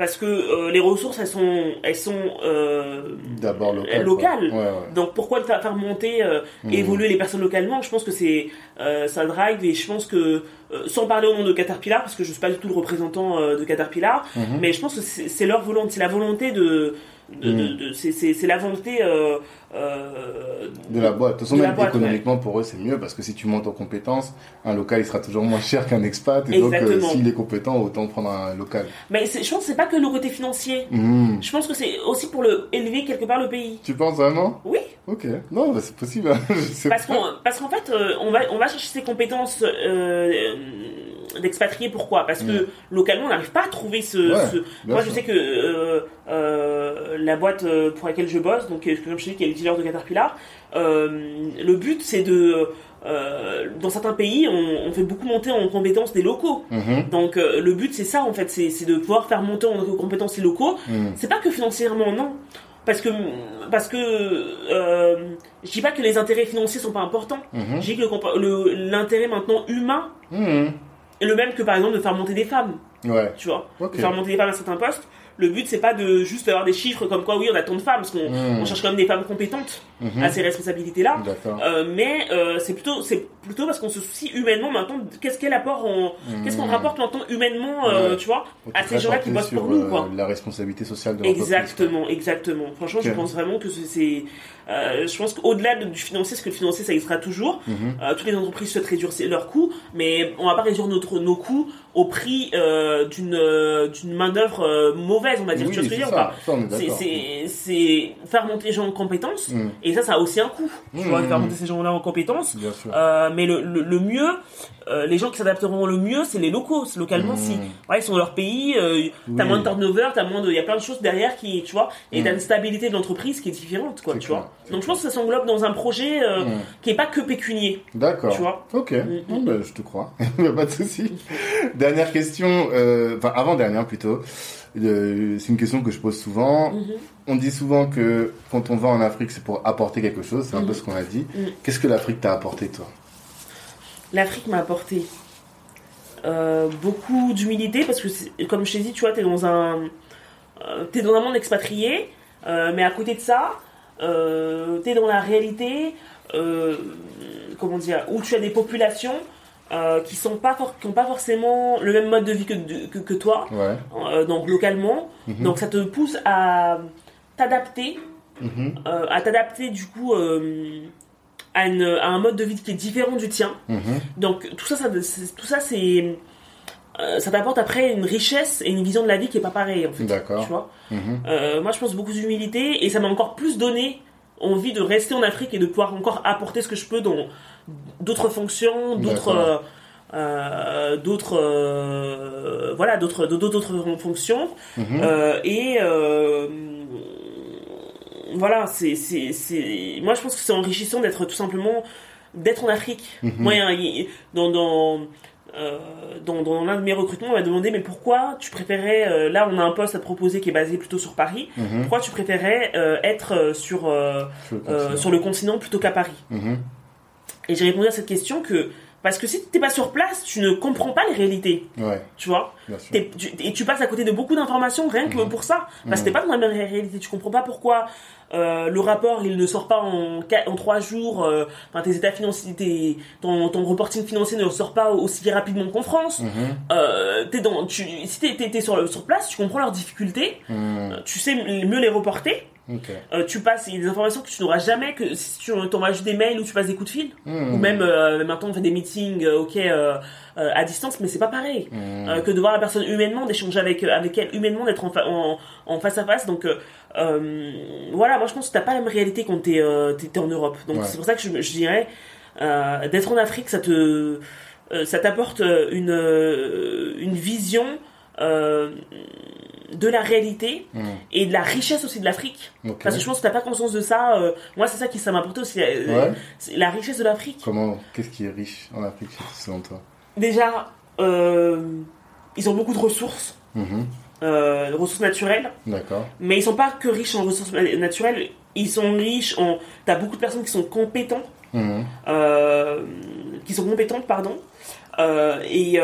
Parce que euh, les ressources, elles sont, elles sont euh, D'abord local. locales. quoi. Ouais, ouais. Donc pourquoi faire monter, euh, Mhm. évoluer les personnes localement? Je pense que c'est euh, ça drive et je pense que sans parler au nom de Caterpillar parce que je suis pas du tout le représentant de Caterpillar, Mhm. mais je pense que c'est c'est leur volonté, c'est la volonté de, de, de- de- c'est- c'est c'est la volonté euh, euh, De la boîte. De toute façon, même boîte, économiquement, pour eux, c'est mieux parce que si tu montes en compétences, un local, il sera toujours moins cher qu'un expat. Et donc, euh, s'il est compétent, autant prendre un local. Mais c'est- je pense que c'est pas que le côté financier. Mhm. Je pense que c'est aussi pour le élever quelque part le pays. Tu penses vraiment? Oui, Ok. Non, bah, c'est possible. hein. Je sais parce qu'en fait, euh, on va on va chercher ces compétences euh, d'expatriés. Pourquoi? Parce que Mm. localement, on n'arrive pas à trouver ce. Ouais, ce- bien Moi, je sais que euh, euh, la boîte euh, pour laquelle je bosse, donc comme je dis, qui est le dealer de Caterpillar, le but c'est de euh, dans certains pays, on, on fait beaucoup monter en compétences des locaux. Mhm. Donc euh, le but c'est ça en fait, c'est de pouvoir faire monter en compétences les locaux. Mhm. C'est pas que financièrement, non. Parce que, parce que euh, je dis pas que les intérêts financiers sont pas importants. Mhm. Je dis que l'intérêt maintenant humain Est le même que par exemple de faire monter des femmes, Ouais. tu vois? De faire monter des femmes à certains postes. Le but c'est pas de juste avoir des chiffres comme quoi oui on a tant de femmes, parce qu'on on cherche quand même des femmes compétentes Mhm. à ces responsabilités-là. Euh, mais euh, c'est plutôt c'est plutôt parce qu'on se soucie humainement maintenant de qu'est-ce qu'elle apporte en qu'est-ce qu'on rapporte maintenant humainement euh, tu vois à ces gens-là qui bossent pour nous quoi La responsabilité sociale de. Exactement, exactement. Franchement, je pense vraiment que c'est. Euh, je pense qu'au-delà de- du financier, parce que le financier, ça existera toujours. Mhm. euh, toutes les entreprises souhaitent réduire leurs coûts, mais on va pas réduire notre, nos coûts au prix euh, d'une d'une main d'œuvre mauvaise, on va dire. Oui, tu vois ce que je veux c'est dire faire monter les gens en compétences, Mhm. et ça, ça a aussi un coût. Tu vois, faire monter ces gens-là en compétences. Mais le, le, le mieux, les gens qui s'adapteront le mieux, c'est les locaux. Localement, si ouais, ils sont dans leur pays, euh, t'as Oui. moins de turnover, t'as moins de, il y a plein de choses derrière qui, tu vois, et t'as une stabilité de l'entreprise qui est différente, quoi, tu clair, vois. Donc je pense que ça s'englobe dans un projet euh, Mhm. qui est pas que pécunier, D'accord. tu vois. Ok, ben, je te crois, pas de souci. Dernière question, euh, enfin avant-dernière plutôt, Euh, c'est une question que je pose souvent. Mhm. On dit souvent que quand on va en Afrique, c'est pour apporter quelque chose, c'est un peu Mhm. ce qu'on a dit. Mhm. Qu'est-ce que l'Afrique t'a apporté toi? L'Afrique m'a apporté euh, beaucoup d'humilité parce que, comme je t'ai dit, tu vois, t'es dans un, euh, t'es dans un monde expatrié, euh, mais à côté de ça, euh, t'es dans la réalité, euh, comment dire, où tu as des populations euh, qui sont pas for- qui ont pas forcément le même mode de vie que, que, que toi, Ouais. euh, donc localement. Mhm. Donc ça te pousse à t'adapter Mhm. à t'adapter du coup à, une- à un mode de vie qui est différent du tien. Mhm. Donc tout ça, tout ça c'est ça t'apporte après une richesse et une vision de la vie qui est pas pareille en fait. D'accord. Tu vois Mhm. Euh, moi je pense beaucoup d'humilité et ça m'a encore plus donné envie de rester en Afrique et de pouvoir encore apporter ce que je peux dans d'autres fonctions, d'autres euh, euh, d'autres euh, voilà d'autres d'autres fonctions Mhm. euh, et euh, voilà, c'est, c'est, c'est, moi je pense que c'est enrichissant d'être tout simplement d'être en Afrique. Mhm. Moi, dans dans euh, dans, dans l'un de mes recrutements, on m'a demandé mais pourquoi tu préférais euh, là on a un poste à te proposer qui est basé plutôt sur Paris. Mhm. Pourquoi tu préférais euh, être sur le continent plutôt qu'à Paris Mhm. Et j'ai répondu à cette question que parce que si t'es pas sur place, tu ne comprends pas les réalités, Ouais, tu vois. tu- et tu passes à côté de beaucoup d'informations rien que Mhm. pour ça. Parce que Mhm. t'es pas dans la même ré- réalité. Tu comprends pas pourquoi euh, le rapport il ne sort pas en, trois jours. euh, Enfin, tes états financiers, tes- ton, ton reporting financier ne sort pas aussi rapidement qu'en France. Mhm. Euh, t'es dans, tu, si t'es, t'es sur, place, tu comprends leurs difficultés. Mhm. euh, Tu sais mieux les reporter. Euh, tu passes il y a des informations que tu n'auras jamais que si tu t'envoies juste des mails ou tu passes des coups de fil. Mhm. Ou même euh, maintenant on fait des meetings, euh, ok, euh, à distance, mais c'est pas pareil euh, que de voir la personne humainement, d'échanger avec, avec elle humainement, d'être en, fa- en, en face à face. Donc voilà, moi je pense que t'as pas la même réalité quand t'es t'es en Europe. Donc Ouais. c'est pour ça que je, je dirais d'être en Afrique, ça te ça t'apporte une une vision euh, de la réalité Mhm. et de la richesse aussi de l'Afrique. Parce que je pense que t'as pas conscience de ça. euh, moi c'est ça qui ça m'a apporté aussi euh, Ouais. la richesse de l'Afrique. Comment, qu'est-ce qui est riche en Afrique selon toi Déjà, euh, ils ont beaucoup de ressources, Mhm. euh, de ressources naturelles, D'accord. mais ils sont pas que riches en ressources na- naturelles. Ils sont riches en. T'as beaucoup de personnes qui sont compétentes, Mhm. qui sont compétentes, pardon, et,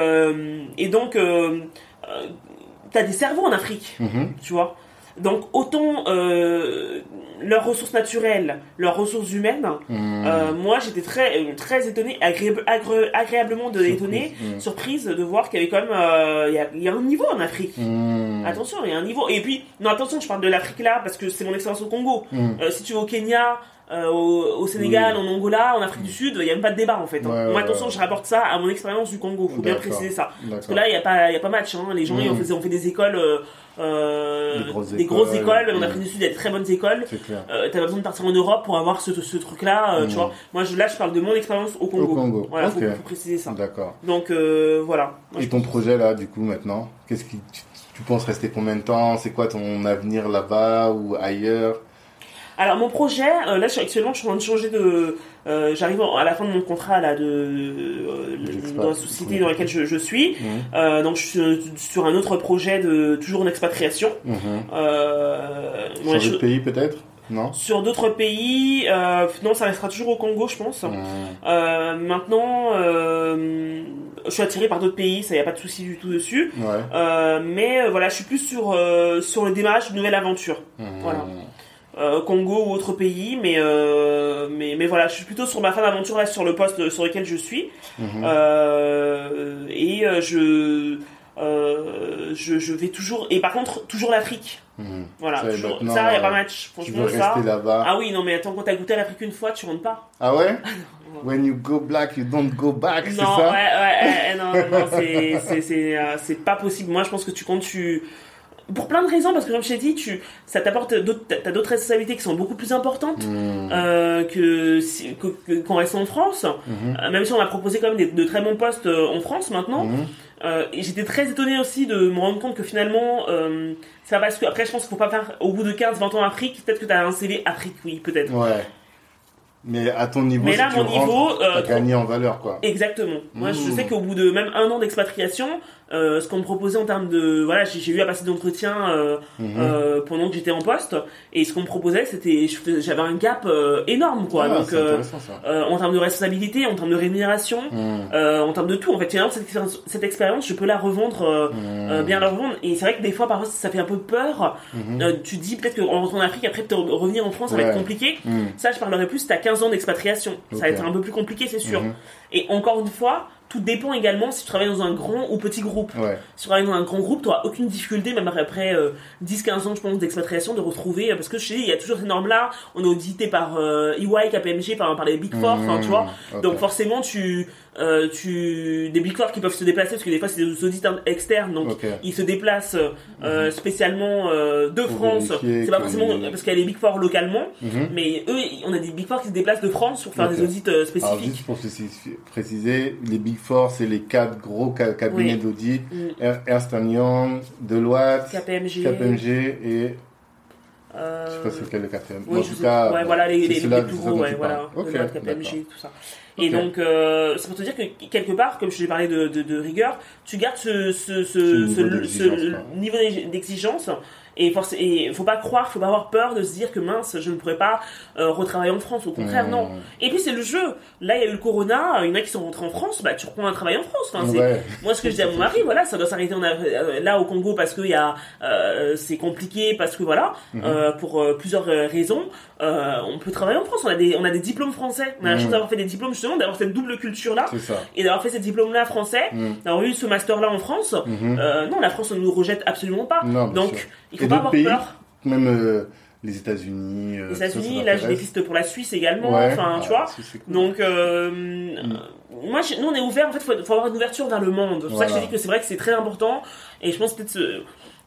et donc. T'as des cerveaux en Afrique, Mhm. tu vois. Donc autant euh, leurs ressources naturelles, leurs ressources humaines, Mhm. euh, moi j'étais très euh, très agré- agréablement de, Mhm. surprise de voir qu'il y avait quand même euh, il y, a, il y a un niveau en Afrique. Mhm. Attention, il y a un niveau. Et puis, non, attention, je parle de l'Afrique là parce que c'est mon expérience au Congo. Si tu vas au Kenya, euh, au, au Sénégal, en Angola, en Afrique du Sud, il n'y a même pas de débat en fait. hein. Ouais, Moi, attention, ouais. je rapporte ça à mon expérience du Congo. Faut bien préciser ça. Parce que là, il n'y a pas, y a pas match. Hein. Les gens, ils ont Mhm. fait, des écoles, euh, euh, Des grosses des grosses écoles. écoles. En Mhm. Afrique du Sud, il y a des très bonnes écoles. Euh, t'as pas besoin de partir en Europe pour avoir ce, ce truc-là, euh, tu vois. Moi, je, là, je parle de mon expérience au Congo. Au Congo. Voilà, faut, faut préciser ça. D'accord. Donc, euh, voilà. Moi, Et ton projet là, du coup, maintenant, qu'est-ce qui tu, tu penses rester combien de temps? C'est quoi ton avenir là-bas ou ailleurs? Alors mon projet, euh, là je actuellement je suis en train de changer de, euh, j'arrive à la fin de mon contrat là de euh, dans la société dans laquelle je, je suis, donc je suis sur un autre projet de toujours en expatriation. Mhm. Je- de pays peut-être? Non? Sur d'autres pays, euh, non ça restera toujours au Congo je pense. Euh, maintenant, euh, je suis attiré par d'autres pays, ça y a pas de souci du tout dessus. Ouais. Mais voilà, je suis plus sur sur le démarrage d'une nouvelle aventure. Mhm. Voilà. Euh, Congo ou autre pays, mais, euh, mais, mais voilà, je suis plutôt sur ma fin d'aventure là, sur le poste sur lequel je suis. Mhm. Euh, et je, je, je vais toujours, et par contre, toujours l'Afrique. Mhm. Voilà, Ça, toujours- ça, y a pas match. Tu Franchement, veux ça. là-bas Ah oui, non, mais attends, quand t'as goûté à l'Afrique une fois, tu rentres pas. Ah ouais? When you go black, you don't go back, c'est Non, ça? ouais, ouais, non, non, non, c'est, c'est, c'est, c'est pas possible. Moi, je pense que tu comptes, tu, pour plein de raisons, parce que comme je t'ai dit, tu, ça t'apporte d'autres, t'as d'autres responsabilités qui sont beaucoup plus importantes. Mhm. Euh, que si- que- que- qu'on reste en France, Mhm. Euh, même si on m'a proposé quand même des- de très bons postes euh, en France maintenant. Et j'étais très étonnée aussi de me rendre compte que finalement, ça parce que après je pense qu'il faut pas faire au bout de 15-20 ans Afrique, peut-être que tu as un CV Afrique, oui, peut-être. Ouais. Mais à ton niveau, Mais si là, tu mon rentres, niveau, euh, t'as gagné en valeur, quoi. Exactement. Moi, je Mmh. sais qu'au bout de même un an d'expatriation, euh, ce qu'on me proposait en termes de, voilà, j'ai eu à passer d'entretiens euh, Mhm. euh, pendant que j'étais en poste, et ce qu'on me proposait, c'était, j'avais un gap énorme, quoi. Ah, Donc, en termes de responsabilité, en termes de rémunération, Mhm. en termes de tout. En fait, finalement, cette expérience, cette expérience, je peux la revendre, Mhm. bien la revendre. Et c'est vrai que des fois, parfois, ça fait un peu peur. Tu dis peut-être qu'en rentrant en Afrique, après, de revenir en France, ça va être compliqué. Ça, je parlerai plus, t'as 15 ans d'expatriation. Ça va être un peu plus compliqué, c'est sûr. Et encore une fois, tout dépend également si tu travailles dans un grand ou petit groupe. Ouais. Si tu travailles dans un grand groupe, tu n'auras aucune difficulté, même après euh, 10-15 ans, je pense, d'expatriation, de retrouver. euh, Parce que je dis, il y a toujours ces normes-là. On est audité par euh, EY, KPMG, par, par les Big Four, tu vois. Ok. Donc forcément, tu, euh, tu des Big Four qui peuvent se déplacer, parce que des fois, c'est des audits externes, donc ils se déplacent euh, spécialement euh, de Pour France. C'est pas forcément parce qu'il y a les Big Four localement, Mhm. mais eux, on a des Big Four qui se déplacent de France pour faire des audits euh, Alors, spécifiques. juste pour préciser- les Big Four, c'est les quatre gros ca- cabinets Oui. d'audit. Mm. Er- Ernst Young, Deloitte, KPMG. KPMG et je sais pas c'est quel le quatrième. Oui, en je tout cas, ouais, bon, voilà les, plus gros, ouais, voilà, parles. Ok, Deloitte, KPMG, tout ça. Et donc, euh, c'est pour te dire que quelque part, comme je t'ai parlé de, de, de rigueur, tu gardes ce, ce, ce, Ce niveau ce- d'exigence, Et et faut pas croire, faut pas avoir peur de se dire que mince, je ne pourrais pas euh, retravailler en France. Au contraire, Mmh. non. Et puis c'est le jeu. Là, il y a eu le Corona. Il y en a qui sont rentrés en France. Bah, tu reprends un travail en France. Enfin, c'est- Ouais. moi, ce que je dis à mon mari, voilà, ça doit s'arrêter euh, là au Congo parce que il y a, euh, c'est compliqué parce que voilà, Mhm. euh, pour plusieurs raisons. On peut travailler en France. On a des, on a des diplômes français. On a la Mhm. chance d'avoir fait des diplômes justement, d'avoir cette double culture là C'est ça. et d'avoir fait ces diplômes là français, Mhm. d'avoir eu ce master là en France. Non, la France ne nous rejette absolument pas. Non, Donc. Il faut Et pas avoir pays peur. Même euh, les États-Unis. euh, Les États-Unis, là, j'ai des t'intéresse pistes pour la Suisse également. Ouais. Enfin, Ah, tu vois. c'est cool. Donc, euh, euh, moi, je- nous, on est ouvert. En fait, faut, faut avoir une ouverture vers le monde. C'est pour ça que je dis que c'est vrai que c'est très important. Et je pense peut-être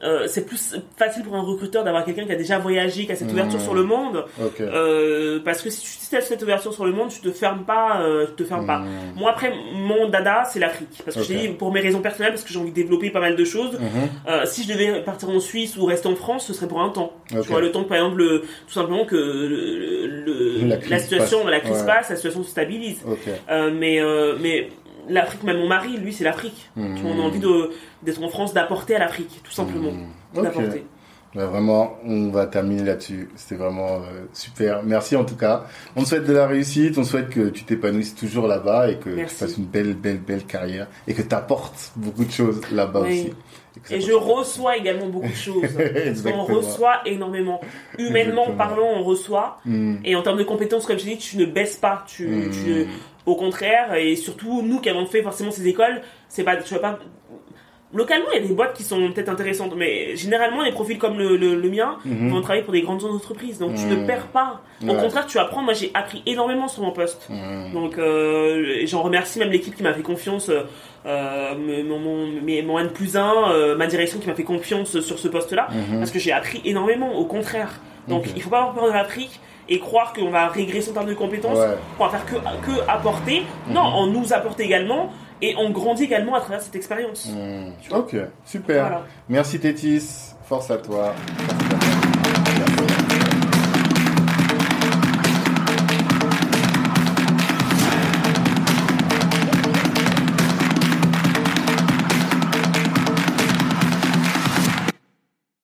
euh, c'est plus facile pour un recruteur d'avoir quelqu'un qui a déjà voyagé, qui a cette Mmh. ouverture sur le monde. Euh, parce que si tu as cette ouverture sur le monde, tu te fermes pas. euh, tu te fermes pas. Mhm. Moi, après, mon dada, c'est l'Afrique. Parce que Ok. je t'ai dit, pour mes raisons personnelles, parce que j'ai envie de développer pas mal de choses. Euh, si je devais partir en Suisse ou rester en France, ce serait pour un temps. Ok. Tu vois, le temps que, par exemple, le- tout simplement que le, le- La situation, passe. la crise Ouais. passe, la situation se stabilise. Mais l'Afrique, même mon mari, lui, c'est l'Afrique. On a envie de- d'être en France, d'apporter à l'Afrique, tout simplement. Bah, vraiment, on va terminer là-dessus. C'était vraiment euh, super. Merci en tout cas. On te souhaite de la réussite. On souhaite que tu t'épanouisses toujours là-bas et que Merci. tu fasses une belle, belle, belle carrière et que tu apportes beaucoup de choses là-bas Oui. aussi. Et je reçois également beaucoup de choses. parce qu'on reçoit énormément. Humainement parlant, on reçoit. Hmm. Et en termes de compétences, comme je dis, tu ne baisses pas. Tu, tu, au contraire, et surtout, nous qui avons fait forcément ces écoles, c'est pas, tu vas pas Localement, il y a des boîtes qui sont peut-être intéressantes, mais généralement, les profils comme le, le, mien mhm. vont travailler pour des grandes entreprises. Donc, tu ne mhm. perds pas. Au contraire, tu apprends. Moi, j'ai appris énormément sur mon poste. Mhm. Donc, euh, j'en remercie même l'équipe qui m'a fait confiance. Euh, mon, mon, mon N plus 1, euh, ma direction qui m'a fait confiance sur ce poste-là. Parce que j'ai appris énormément. Au contraire. Donc, il faut pas avoir peur de et croire qu'on va régresser en termes de compétences, qu'on va faire que, que apporter. Non, on nous apporte également et on grandit également à travers cette expérience. Hmm. Ok, super. Merci Tétis, force à toi. Force à toi.